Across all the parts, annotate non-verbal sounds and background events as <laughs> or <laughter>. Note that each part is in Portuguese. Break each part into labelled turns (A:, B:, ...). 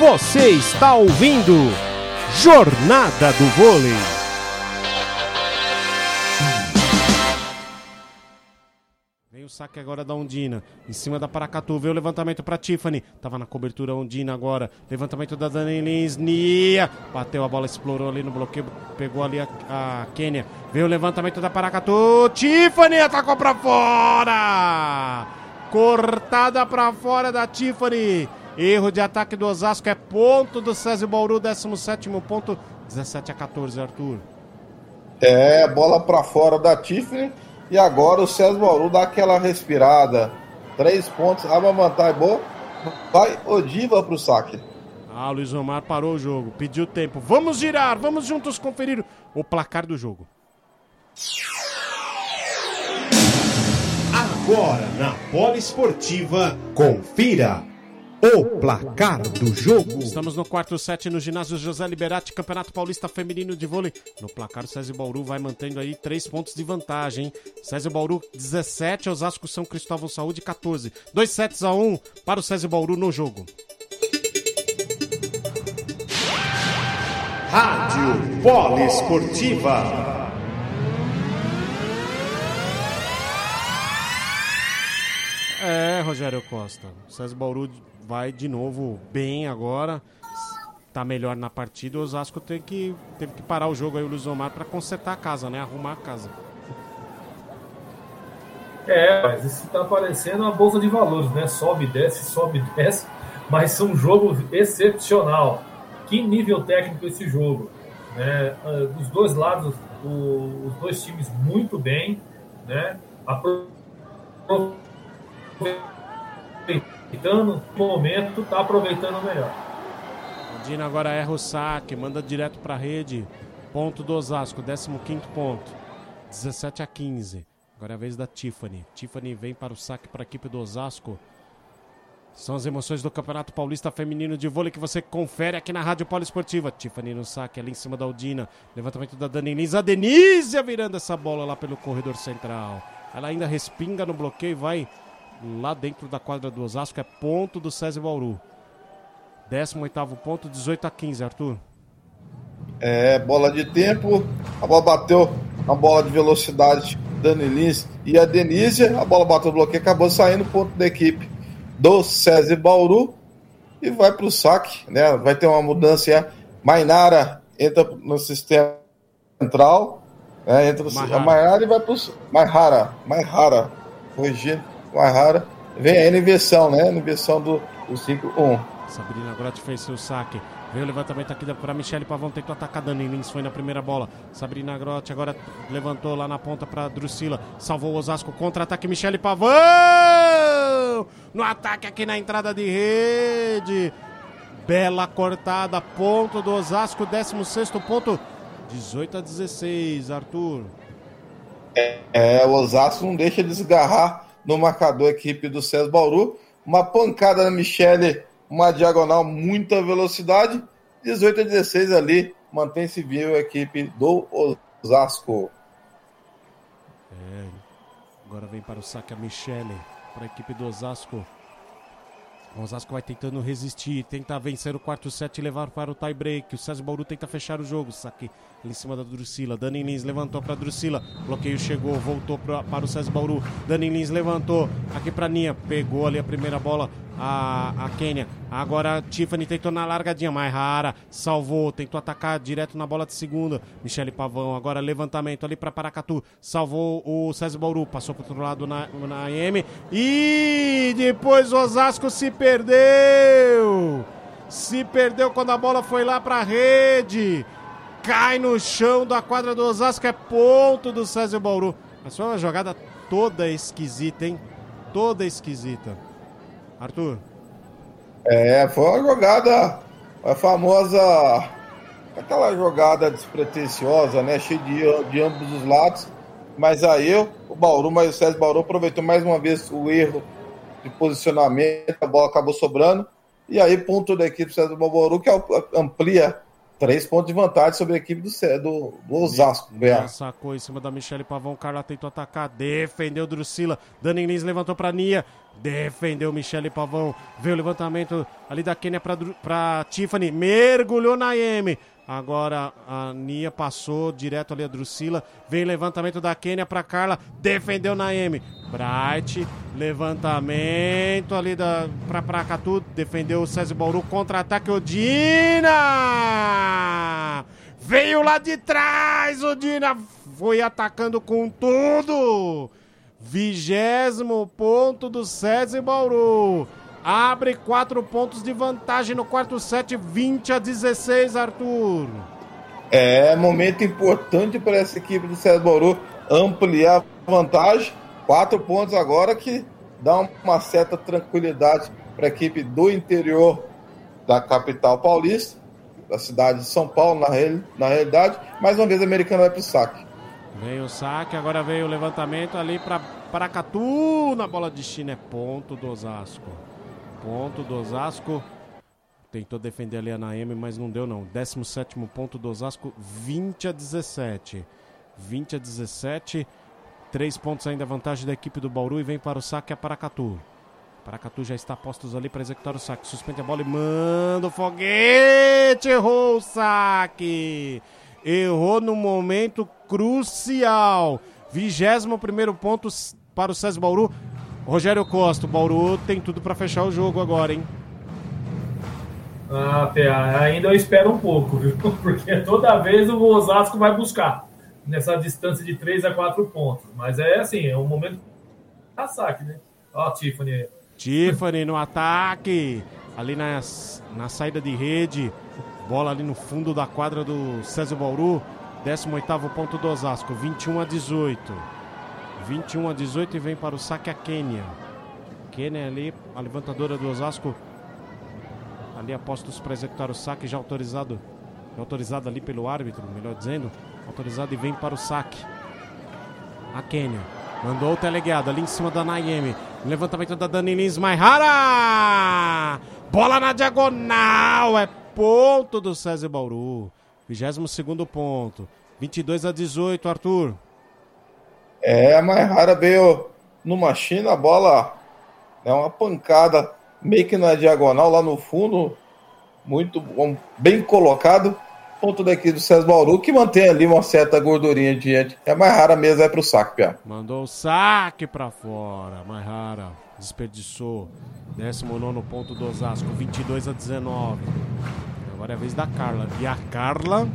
A: Você está ouvindo Jornada do Vôlei. Vem o saque agora da Ondina. Em cima da Paracatu. Vê o levantamento para Tiffany. Tava na cobertura Ondina agora. Levantamento da Dani Lins. Nia. Bateu a bola, explorou ali no bloqueio. Pegou ali a, a Kênia. Vê o levantamento da Paracatu. Tiffany atacou para fora. Cortada para fora da Tiffany. Erro de ataque do Osasco é ponto do César Bauru, 17 ponto, 17 a 14, Arthur.
B: É, bola para fora da Tiffany e agora o César Bauru dá aquela respirada. Três pontos, abre a vantagem boa. Vai Odiva pro saque.
A: Ah, o Luiz Omar parou o jogo, pediu tempo. Vamos girar, vamos juntos conferir o placar do jogo.
C: Agora na Poliesportiva, confira o placar do jogo.
A: Estamos no quarto set no ginásio José Liberati, Campeonato Paulista Feminino de Vôlei. No placar, o César Bauru vai mantendo aí três pontos de vantagem. César Bauru 17, Osasco São Cristóvão Saúde 14. Dois sets a um para o César Bauru no jogo.
C: Rádio Poliesportiva.
A: É, Rogério Costa. O César Bauru vai de novo bem agora. Tá melhor na partida. O Osasco tem que, teve que parar o jogo aí, o Luiz Omar, para consertar a casa, né? Arrumar a casa.
D: É, mas isso tá parecendo uma bolsa de valores, né? Sobe, desce, sobe, <laughs> desce. Mas é um jogo excepcional. Que nível técnico esse jogo? Né? Dos dois lados, o, os dois times muito bem, né? Aproveitando o momento, está aproveitando melhor.
A: Dina agora erra o saque, manda direto para a rede. Ponto do Osasco, 15 ponto. 17 a 15. Agora é a vez da Tiffany. Tiffany vem para o saque para a equipe do Osasco. São as emoções do Campeonato Paulista Feminino de Vôlei que você confere aqui na Rádio Poliesportiva. Tiffany no saque ali em cima da Aldina. Levantamento da Dani Lins. A Denise virando essa bola lá pelo corredor central. Ela ainda respinga no bloqueio e vai lá dentro da quadra do Osasco. É ponto do César Bauru. 18 ponto, 18 a 15, Arthur.
B: É, bola de tempo. A bola bateu na bola de velocidade Dani Lins e a Denise. A bola bateu no bloqueio, acabou saindo ponto da equipe do César Bauru e vai para o saque, né? Vai ter uma mudança. É. Mainara entra no sistema central, né? entra no Mahara. a Mainara e vai para o Maihara, Maihara, corrigindo, Maihara. Vem a inversão, né? Inversão do, do 5-1.
A: Sabrina Grotti fez seu saque. Veio o levantamento aqui para Michele Pavão, tentou atacar Dani Lins, foi na primeira bola. Sabrina Grotti agora levantou lá na ponta para Drusila, salvou o Osasco, contra-ataque Michele Pavão! No ataque aqui na entrada de rede. Bela cortada, ponto do Osasco, 16 ponto, 18 a 16, Arthur.
B: É, é, o Osasco não deixa desgarrar no marcador equipe do César Bauru. Uma pancada na Michele uma diagonal, muita velocidade. 18 a 16 ali, mantém-se vivo a equipe do Osasco.
A: É, agora vem para o saque a Michele, para a equipe do Osasco. O Osasco vai tentando resistir, tenta vencer o quarto set e levar para o tie break. O César Bauru tenta fechar o jogo. Saque em cima da Drusila. Dani Lins levantou para Drusila. Bloqueio chegou, voltou pra, para o César Bauru. Dani Lins levantou aqui para Ninha. Pegou ali a primeira bola a, a Kênia. Agora a Tiffany tentou na largadinha, mais rara, salvou, tentou atacar direto na bola de segunda. Michele Pavão, agora levantamento ali para Paracatu, salvou o César Bauru, passou para outro lado na, na M e depois o Osasco se perdeu. Se perdeu quando a bola foi lá para a rede. Cai no chão da quadra do Osasco, é ponto do César Bauru. Mas foi uma jogada toda esquisita, hein? Toda esquisita. Arthur.
B: É, foi uma jogada, a famosa, aquela jogada despretensiosa, né? Cheia de, de ambos os lados. Mas aí o Bauru, mas o César Bauru aproveitou mais uma vez o erro de posicionamento, a bola acabou sobrando. E aí, ponto da equipe César Bauru, que amplia Três pontos de vantagem sobre a equipe do, do, do Osasco.
A: Nia sacou em cima da Michele Pavão. Carla tentou atacar. Defendeu Drusila. Dani Lins levantou para Nia. Defendeu Michele Pavão. Veio o levantamento ali da Kênia para Tiffany. Mergulhou na M. Agora a Nia passou direto ali a Drusila. Vem levantamento da Kênia para Carla. Defendeu na M. Bright. Levantamento ali da para Pracatu. Defendeu o César Bauru. Contra-ataque Odina. Veio lá de trás. Odina foi atacando com tudo. Vigésimo ponto do César Bauru. Abre quatro pontos de vantagem no quarto set, 20 a 16, Arthur.
B: É momento importante para essa equipe do César Bauru ampliar a vantagem. Quatro pontos agora que dá uma certa tranquilidade para a equipe do interior da capital paulista, da cidade de São Paulo, na, real, na realidade. Mais uma vez, a americana vai para o saque.
A: Veio o saque, agora veio o levantamento ali para Paracatu na bola de China. É ponto do Osasco. Ponto do Osasco. Tentou defender ali a Naemi, mas não deu não. 17 ponto do Osasco, 20 a 17. 20 a 17. Três pontos ainda vantagem da equipe do Bauru e vem para o saque a Paracatu. Paracatu já está postos ali para executar o saque. Suspende a bola e manda o foguete. Errou o saque. Errou no momento crucial. 21 primeiro ponto para o César Bauru. Rogério Costa, o Bauru tem tudo para fechar o jogo agora, hein?
D: Ah, PA, ainda eu espero um pouco, viu? <laughs> Porque toda vez o Osasco vai buscar nessa distância de 3 a 4 pontos. Mas é assim, é um momento a saque, né? Ó, a Tiffany.
A: Tiffany no ataque. Ali na, na saída de rede. Bola ali no fundo da quadra do César Bauru. 18 ponto do Osasco. 21 a 18. 21 a 18 e vem para o saque a Kênia. Kênia ali, a levantadora do Osasco. Ali apostos para executar o saque, já autorizado. Já autorizado ali pelo árbitro, melhor dizendo. Autorizado e vem para o saque. A Kênia. Mandou o teleguiado ali em cima da Nayemi. Levantamento da Dani Lins Maihara! Bola na diagonal! É ponto do César Bauru. 22 ponto. 22 a 18, Arthur.
B: É, a mais rara veio numa China, a bola é uma pancada meio que na diagonal lá no fundo, muito bom, bem colocado. Ponto daqui do César Bauru, que mantém ali uma certa gordurinha diante. É mais rara mesmo, é pro saque, Pia.
A: Mandou o saque pra fora, mais rara. Desperdiçou. 19 ponto do Osasco, 22 a 19. Agora é a vez da Carla. E a Carla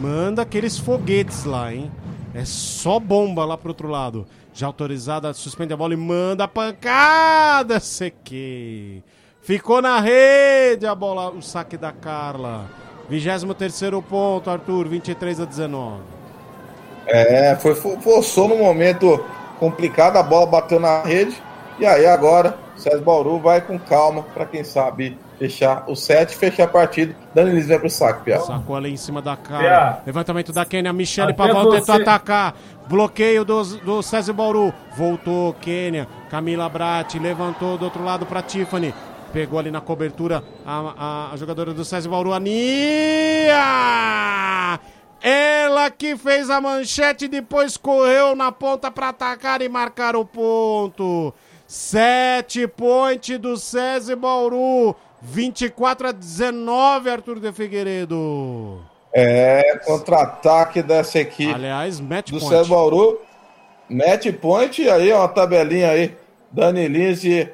A: manda aqueles foguetes lá, hein? É só bomba lá pro outro lado. Já autorizada, suspende a bola e manda a pancada. Sequei. Ficou na rede a bola, o saque da Carla. 23 ponto, Arthur, 23 a 19.
B: É, foi, forçou no momento complicado, a bola bateu na rede. E aí agora, César Bauru vai com calma para quem sabe fechar o set, fechar a partida. Dani Liz vai pro saco, Pia.
A: Sacou ali em cima da cara. Levantamento da Kênia. Michele Pavão tentou atacar. Bloqueio do, do César Bauru. Voltou Kênia. Camila Brat levantou do outro lado para Tiffany. Pegou ali na cobertura a, a, a jogadora do César Bauru, a Nia! Ela que fez a manchete depois correu na ponta para atacar e marcar o ponto. Sete point do César Bauru. 24 a 19, Arthur de Figueiredo.
B: É, contra-ataque dessa equipe.
A: Aliás, match
B: do
A: point.
B: Do Bauru. Match point, aí uma tabelinha aí. Dani Lins e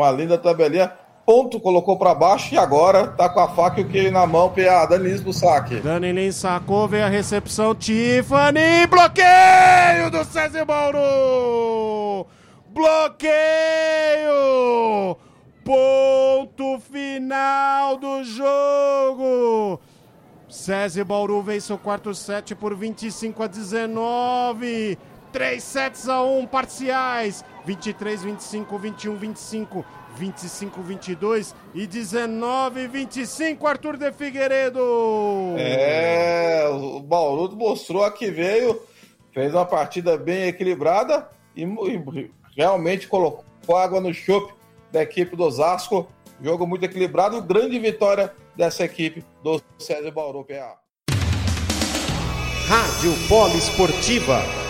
B: Enia, uma linda tabelinha. Ponto, colocou para baixo e agora tá com a faca e o queijo na mão. PA, Dani Lins pro saque.
A: Dani Lins sacou, veio a recepção. Tiffany, bloqueio do César Bauru! Bloqueio! Ponto final do jogo. César Bauru vence o quarto set por 25 a 19. 3 sets a 1 parciais. 23, 25, 21, 25, 25, 22 e 19, 25. Arthur de Figueiredo.
B: É, o Bauru mostrou a que veio. Fez uma partida bem equilibrada e, e realmente colocou água no chope da equipe do Osasco. Jogo muito equilibrado, grande vitória dessa equipe do César Bauru PA.
E: Rádio Poliesportiva.